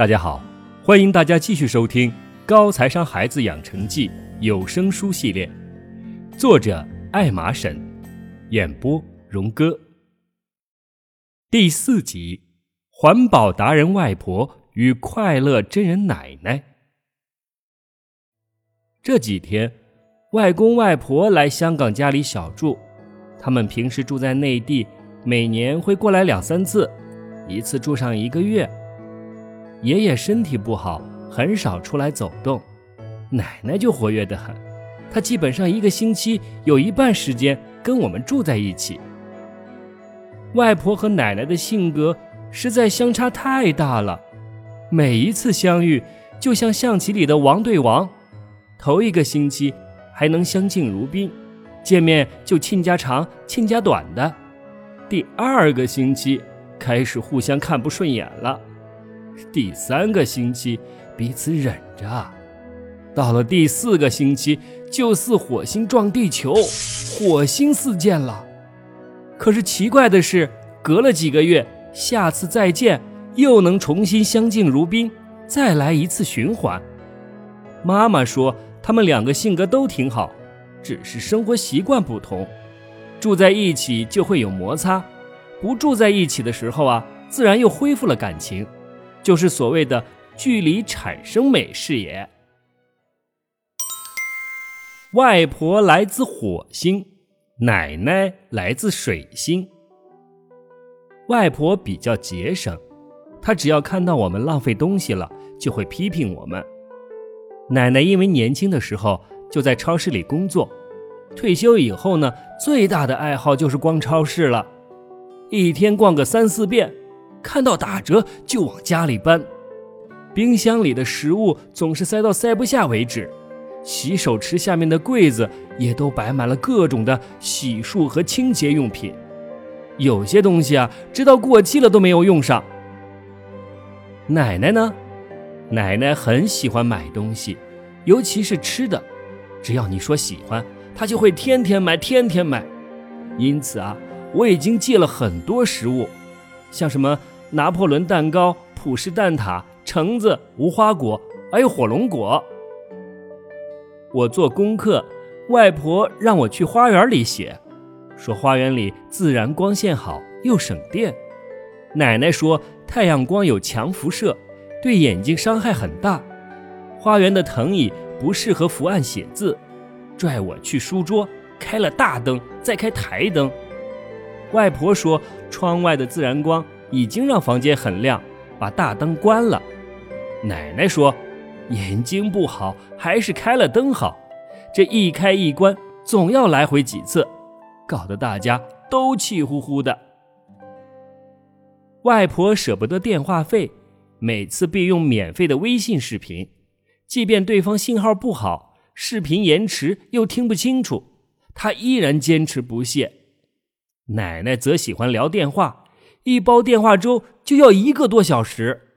大家好，欢迎大家继续收听《高财商孩子养成记》有声书系列，作者艾玛沈，演播荣哥。第四集：环保达人外婆与快乐真人奶奶。这几天，外公外婆来香港家里小住，他们平时住在内地，每年会过来两三次，一次住上一个月。爷爷身体不好，很少出来走动，奶奶就活跃得很。她基本上一个星期有一半时间跟我们住在一起。外婆和奶奶的性格实在相差太大了，每一次相遇就像象棋里的王对王，头一个星期还能相敬如宾，见面就亲家长亲家短的，第二个星期开始互相看不顺眼了。第三个星期彼此忍着，到了第四个星期就似火星撞地球，火星四溅了。可是奇怪的是，隔了几个月，下次再见又能重新相敬如宾，再来一次循环。妈妈说他们两个性格都挺好，只是生活习惯不同，住在一起就会有摩擦，不住在一起的时候啊，自然又恢复了感情。就是所谓的距离产生美是也。外婆来自火星，奶奶来自水星。外婆比较节省，她只要看到我们浪费东西了，就会批评我们。奶奶因为年轻的时候就在超市里工作，退休以后呢，最大的爱好就是逛超市了，一天逛个三四遍。看到打折就往家里搬，冰箱里的食物总是塞到塞不下为止，洗手池下面的柜子也都摆满了各种的洗漱和清洁用品，有些东西啊，直到过期了都没有用上。奶奶呢？奶奶很喜欢买东西，尤其是吃的，只要你说喜欢，她就会天天买，天天买。因此啊，我已经戒了很多食物，像什么。拿破仑蛋糕、普式蛋挞、橙子、无花果，还有火龙果。我做功课，外婆让我去花园里写，说花园里自然光线好又省电。奶奶说太阳光有强辐射，对眼睛伤害很大。花园的藤椅不适合伏案写字，拽我去书桌，开了大灯，再开台灯。外婆说窗外的自然光。已经让房间很亮，把大灯关了。奶奶说：“眼睛不好，还是开了灯好。”这一开一关，总要来回几次，搞得大家都气呼呼的。外婆舍不得电话费，每次必用免费的微信视频，即便对方信号不好，视频延迟又听不清楚，她依然坚持不懈。奶奶则喜欢聊电话。一包电话粥就要一个多小时。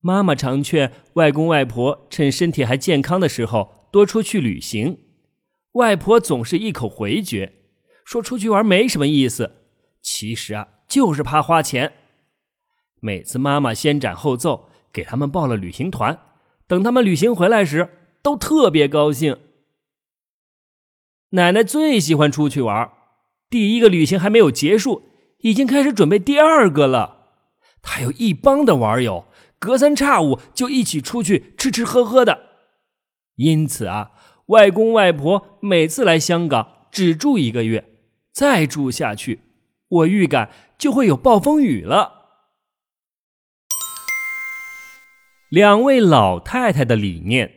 妈妈常劝外公外婆趁身体还健康的时候多出去旅行，外婆总是一口回绝，说出去玩没什么意思。其实啊，就是怕花钱。每次妈妈先斩后奏，给他们报了旅行团，等他们旅行回来时，都特别高兴。奶奶最喜欢出去玩，第一个旅行还没有结束。已经开始准备第二个了，他有一帮的玩友，隔三差五就一起出去吃吃喝喝的。因此啊，外公外婆每次来香港只住一个月，再住下去，我预感就会有暴风雨了。两位老太太的理念，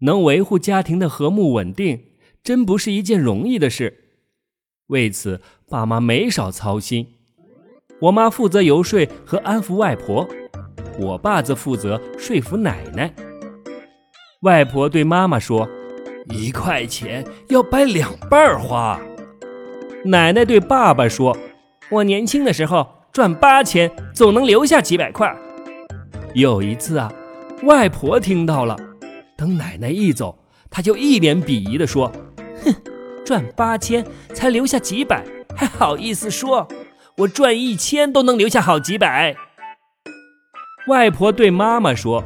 能维护家庭的和睦稳定，真不是一件容易的事。为此，爸妈没少操心。我妈负责游说和安抚外婆，我爸则负责说服奶奶。外婆对妈妈说：“一块钱要掰两半花。”奶奶对爸爸说：“我年轻的时候赚八千，总能留下几百块。”有一次啊，外婆听到了，等奶奶一走，她就一脸鄙夷地说：“哼。”赚八千才留下几百，还好意思说？我赚一千都能留下好几百。外婆对妈妈说：“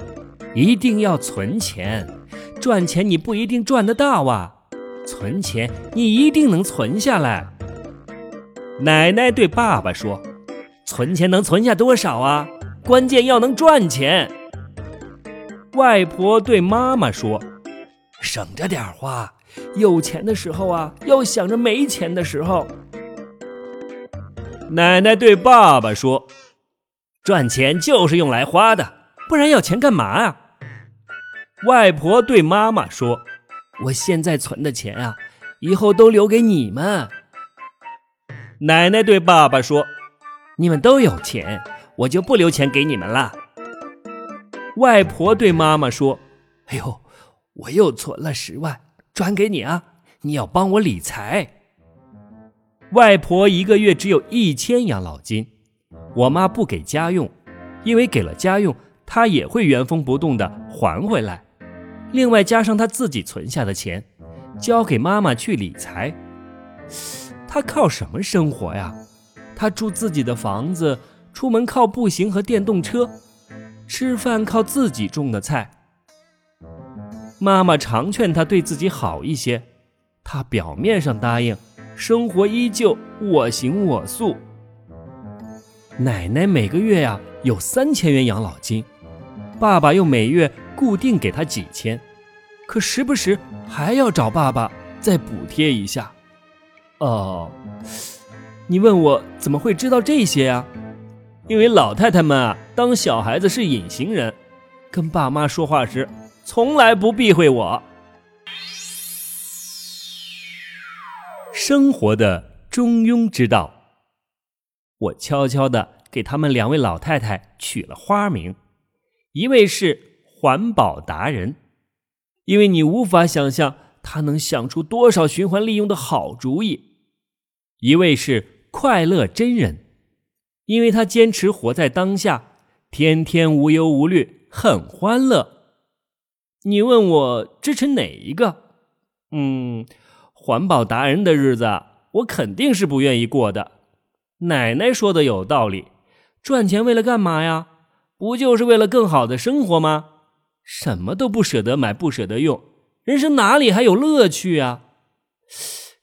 一定要存钱，赚钱你不一定赚得到啊，存钱你一定能存下来。”奶奶对爸爸说：“存钱能存下多少啊？关键要能赚钱。”外婆对妈妈说：“省着点花，有钱的时候啊，要想着没钱的时候。”奶奶对爸爸说。赚钱就是用来花的，不然要钱干嘛啊？外婆对妈妈说：“我现在存的钱啊，以后都留给你们。”奶奶对爸爸说：“你们都有钱，我就不留钱给你们了。”外婆对妈妈说：“哎呦，我又存了十万，转给你啊，你要帮我理财。”外婆一个月只有一千养老金。我妈不给家用，因为给了家用，她也会原封不动的还回来。另外加上她自己存下的钱，交给妈妈去理财。她靠什么生活呀？她住自己的房子，出门靠步行和电动车，吃饭靠自己种的菜。妈妈常劝她对自己好一些，她表面上答应，生活依旧我行我素。奶奶每个月呀有三千元养老金，爸爸又每月固定给他几千，可时不时还要找爸爸再补贴一下。哦，你问我怎么会知道这些呀？因为老太太们啊当小孩子是隐形人，跟爸妈说话时从来不避讳我。生活的中庸之道。我悄悄地给他们两位老太太取了花名，一位是环保达人，因为你无法想象他能想出多少循环利用的好主意；一位是快乐真人，因为他坚持活在当下，天天无忧无虑，很欢乐。你问我支持哪一个？嗯，环保达人的日子，我肯定是不愿意过的。奶奶说的有道理，赚钱为了干嘛呀？不就是为了更好的生活吗？什么都不舍得买，不舍得用，人生哪里还有乐趣啊？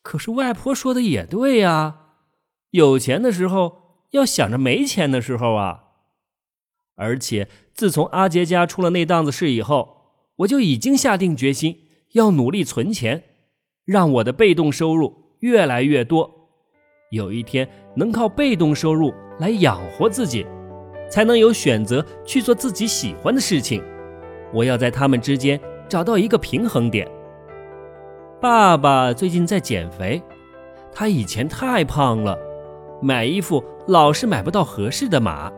可是外婆说的也对呀，有钱的时候要想着没钱的时候啊。而且自从阿杰家出了那档子事以后，我就已经下定决心要努力存钱，让我的被动收入越来越多。有一天能靠被动收入来养活自己，才能有选择去做自己喜欢的事情。我要在他们之间找到一个平衡点。爸爸最近在减肥，他以前太胖了，买衣服老是买不到合适的码。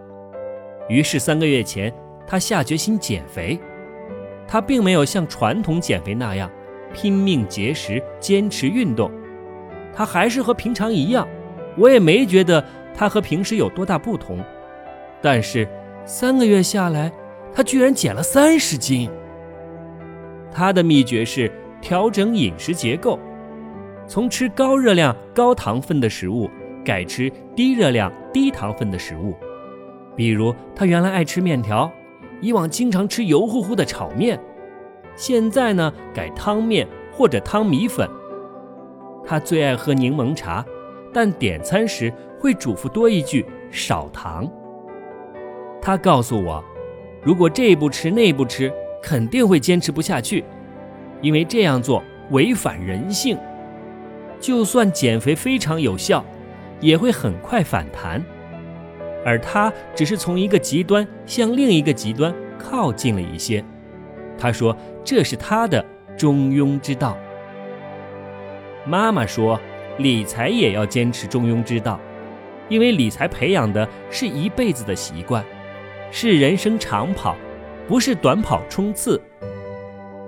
于是三个月前，他下决心减肥。他并没有像传统减肥那样拼命节食、坚持运动，他还是和平常一样。我也没觉得他和平时有多大不同，但是三个月下来，他居然减了三十斤。他的秘诀是调整饮食结构，从吃高热量、高糖分的食物改吃低热量、低糖分的食物。比如，他原来爱吃面条，以往经常吃油乎乎的炒面，现在呢改汤面或者汤米粉。他最爱喝柠檬茶。但点餐时会嘱咐多一句少糖。他告诉我，如果这不吃那不吃，肯定会坚持不下去，因为这样做违反人性。就算减肥非常有效，也会很快反弹。而他只是从一个极端向另一个极端靠近了一些。他说这是他的中庸之道。妈妈说。理财也要坚持中庸之道，因为理财培养的是一辈子的习惯，是人生长跑，不是短跑冲刺。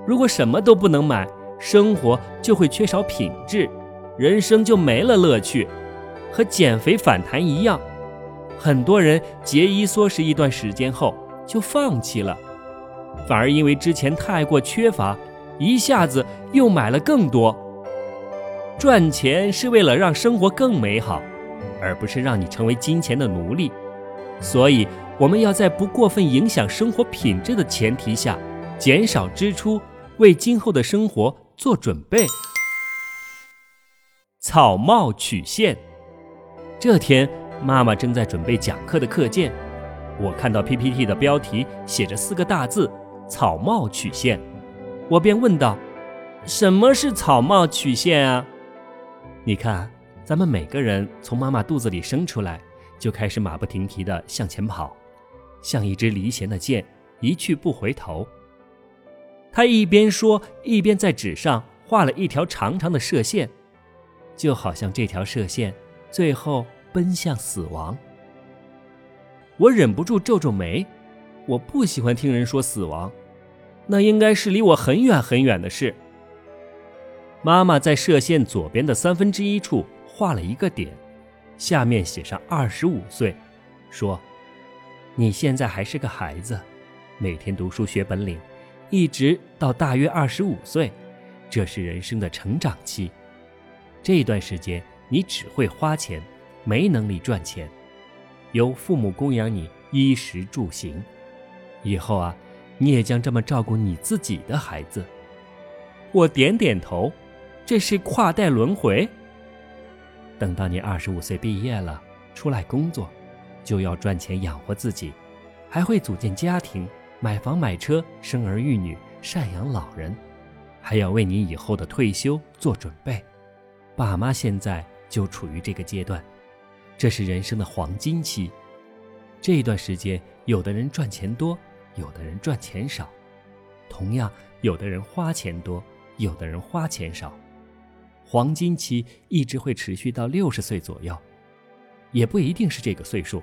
如果什么都不能买，生活就会缺少品质，人生就没了乐趣。和减肥反弹一样，很多人节衣缩食一段时间后就放弃了，反而因为之前太过缺乏，一下子又买了更多。赚钱是为了让生活更美好，而不是让你成为金钱的奴隶。所以我们要在不过分影响生活品质的前提下，减少支出，为今后的生活做准备。草帽曲线。这天，妈妈正在准备讲课的课件，我看到 PPT 的标题写着四个大字“草帽曲线”，我便问道：“什么是草帽曲线啊？”你看，咱们每个人从妈妈肚子里生出来，就开始马不停蹄地向前跑，像一支离弦的箭，一去不回头。他一边说，一边在纸上画了一条长长的射线。就好像这条射线最后奔向死亡。我忍不住皱皱眉，我不喜欢听人说死亡，那应该是离我很远很远的事。妈妈在射线左边的三分之一处画了一个点，下面写上二十五岁，说：“你现在还是个孩子，每天读书学本领，一直到大约二十五岁，这是人生的成长期。”这段时间，你只会花钱，没能力赚钱，由父母供养你衣食住行。以后啊，你也将这么照顾你自己的孩子。我点点头，这是跨代轮回。等到你二十五岁毕业了，出来工作，就要赚钱养活自己，还会组建家庭，买房买车，生儿育女，赡养老人，还要为你以后的退休做准备。爸妈现在就处于这个阶段，这是人生的黄金期。这段时间，有的人赚钱多，有的人赚钱少；同样，有的人花钱多，有的人花钱少。黄金期一直会持续到六十岁左右，也不一定是这个岁数，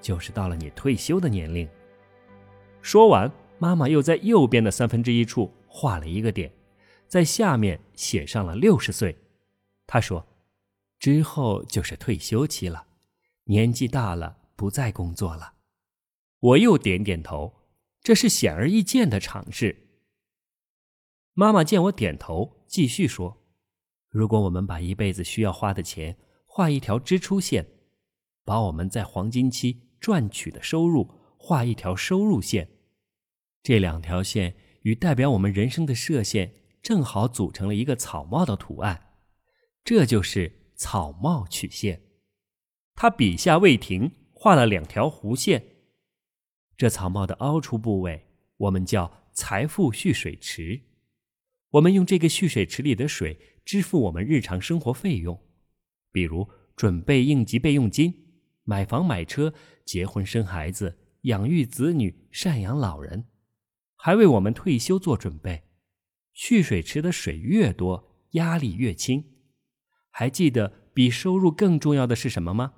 就是到了你退休的年龄。说完，妈妈又在右边的三分之一处画了一个点，在下面写上了六十岁。她说：“之后就是退休期了，年纪大了，不再工作了。”我又点点头，这是显而易见的常识。妈妈见我点头，继续说：“如果我们把一辈子需要花的钱画一条支出线，把我们在黄金期赚取的收入画一条收入线，这两条线与代表我们人生的射线正好组成了一个草帽的图案。”这就是草帽曲线，他笔下未停，画了两条弧线。这草帽的凹出部位，我们叫财富蓄水池。我们用这个蓄水池里的水支付我们日常生活费用，比如准备应急备用金、买房买车、结婚生孩子、养育子女、赡养老人，还为我们退休做准备。蓄水池的水越多，压力越轻。还记得比收入更重要的是什么吗？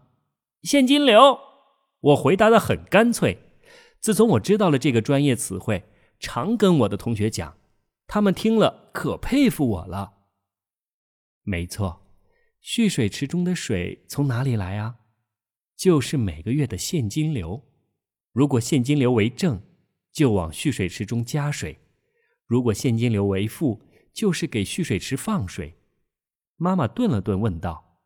现金流。我回答的很干脆。自从我知道了这个专业词汇，常跟我的同学讲，他们听了可佩服我了。没错，蓄水池中的水从哪里来啊？就是每个月的现金流。如果现金流为正，就往蓄水池中加水；如果现金流为负，就是给蓄水池放水。妈妈顿了顿，问道：“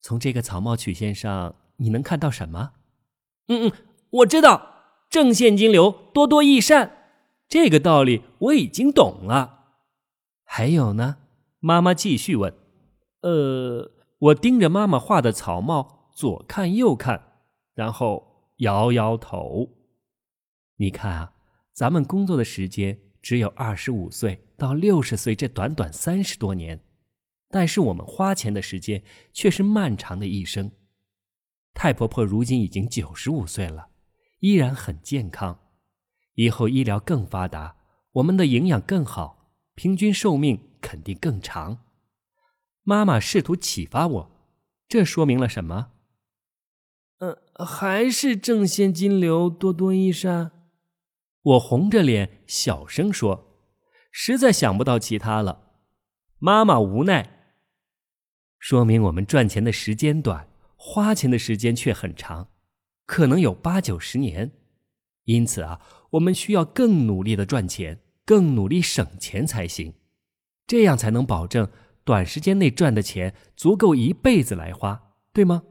从这个草帽曲线上，你能看到什么？”“嗯嗯，我知道，正现金流多多益善，这个道理我已经懂了。”“还有呢？”妈妈继续问。“呃，我盯着妈妈画的草帽，左看右看，然后摇摇头。你看啊，咱们工作的时间只有二十五岁到六十岁这短短三十多年。”但是我们花钱的时间却是漫长的一生。太婆婆如今已经九十五岁了，依然很健康。以后医疗更发达，我们的营养更好，平均寿命肯定更长。妈妈试图启发我，这说明了什么？嗯，还是正现金流多多益善。我红着脸小声说，实在想不到其他了。妈妈无奈。说明我们赚钱的时间短，花钱的时间却很长，可能有八九十年。因此啊，我们需要更努力的赚钱，更努力省钱才行，这样才能保证短时间内赚的钱足够一辈子来花，对吗？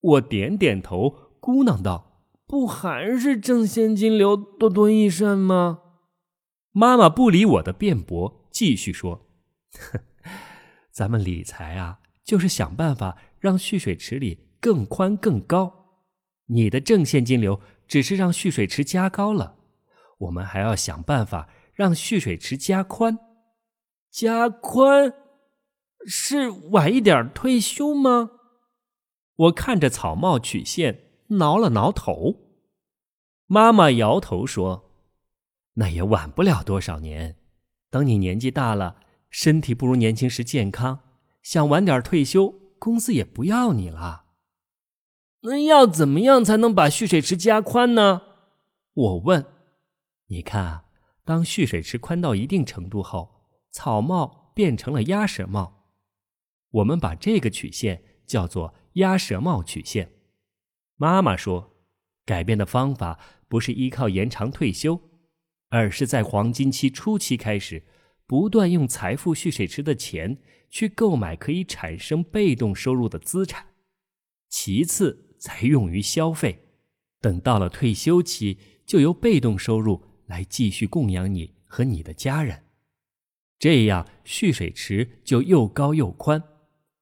我点点头，咕囔道：“不还是挣现金流，多多益善吗？”妈妈不理我的辩驳，继续说：“哼 咱们理财啊，就是想办法让蓄水池里更宽更高。你的正现金流只是让蓄水池加高了，我们还要想办法让蓄水池加宽。加宽是晚一点退休吗？”我看着草帽曲线，挠了挠头。妈妈摇头说。那也晚不了多少年，等你年纪大了，身体不如年轻时健康，想晚点退休，公司也不要你了。那要怎么样才能把蓄水池加宽呢？我问。你看，当蓄水池宽到一定程度后，草帽变成了鸭舌帽。我们把这个曲线叫做鸭舌帽曲线。妈妈说，改变的方法不是依靠延长退休。而是在黄金期初期开始，不断用财富蓄水池的钱去购买可以产生被动收入的资产，其次才用于消费。等到了退休期，就由被动收入来继续供养你和你的家人。这样蓄水池就又高又宽，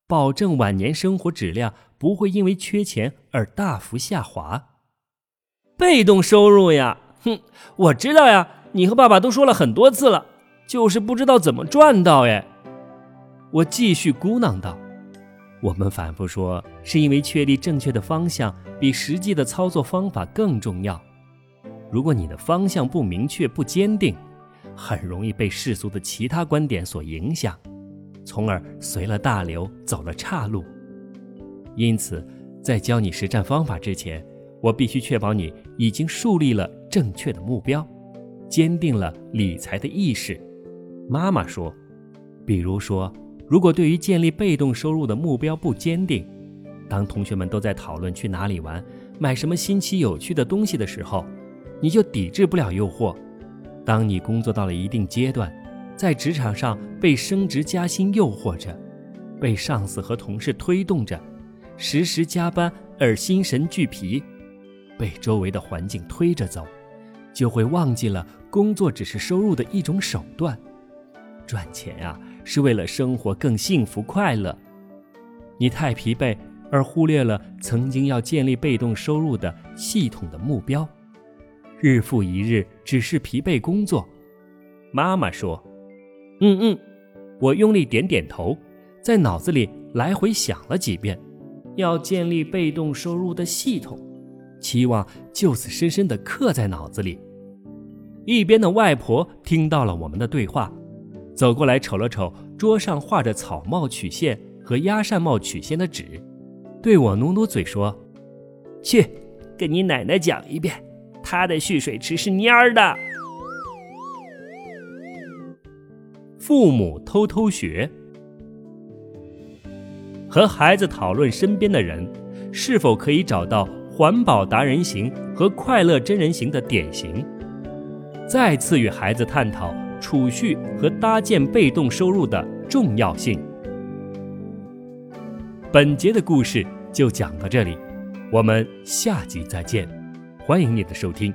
保证晚年生活质量不会因为缺钱而大幅下滑。被动收入呀，哼，我知道呀。你和爸爸都说了很多次了，就是不知道怎么赚到哎。我继续咕囔道：“我们反复说，是因为确立正确的方向比实际的操作方法更重要。如果你的方向不明确、不坚定，很容易被世俗的其他观点所影响，从而随了大流，走了岔路。因此，在教你实战方法之前，我必须确保你已经树立了正确的目标。”坚定了理财的意识，妈妈说：“比如说，如果对于建立被动收入的目标不坚定，当同学们都在讨论去哪里玩、买什么新奇有趣的东西的时候，你就抵制不了诱惑；当你工作到了一定阶段，在职场上被升职加薪诱惑着，被上司和同事推动着，时时加班而心神俱疲，被周围的环境推着走。”就会忘记了工作只是收入的一种手段，赚钱呀是为了生活更幸福快乐。你太疲惫而忽略了曾经要建立被动收入的系统的目标，日复一日只是疲惫工作。妈妈说：“嗯嗯。”我用力点点头，在脑子里来回想了几遍，要建立被动收入的系统。期望就此深深地刻在脑子里。一边的外婆听到了我们的对话，走过来瞅了瞅桌上画着草帽曲线和鸭扇帽曲线的纸，对我努努嘴说：“去，跟你奶奶讲一遍，她的蓄水池是蔫儿的。”父母偷偷学，和孩子讨论身边的人是否可以找到。环保达人型和快乐真人型的典型，再次与孩子探讨储蓄和搭建被动收入的重要性。本节的故事就讲到这里，我们下集再见，欢迎你的收听。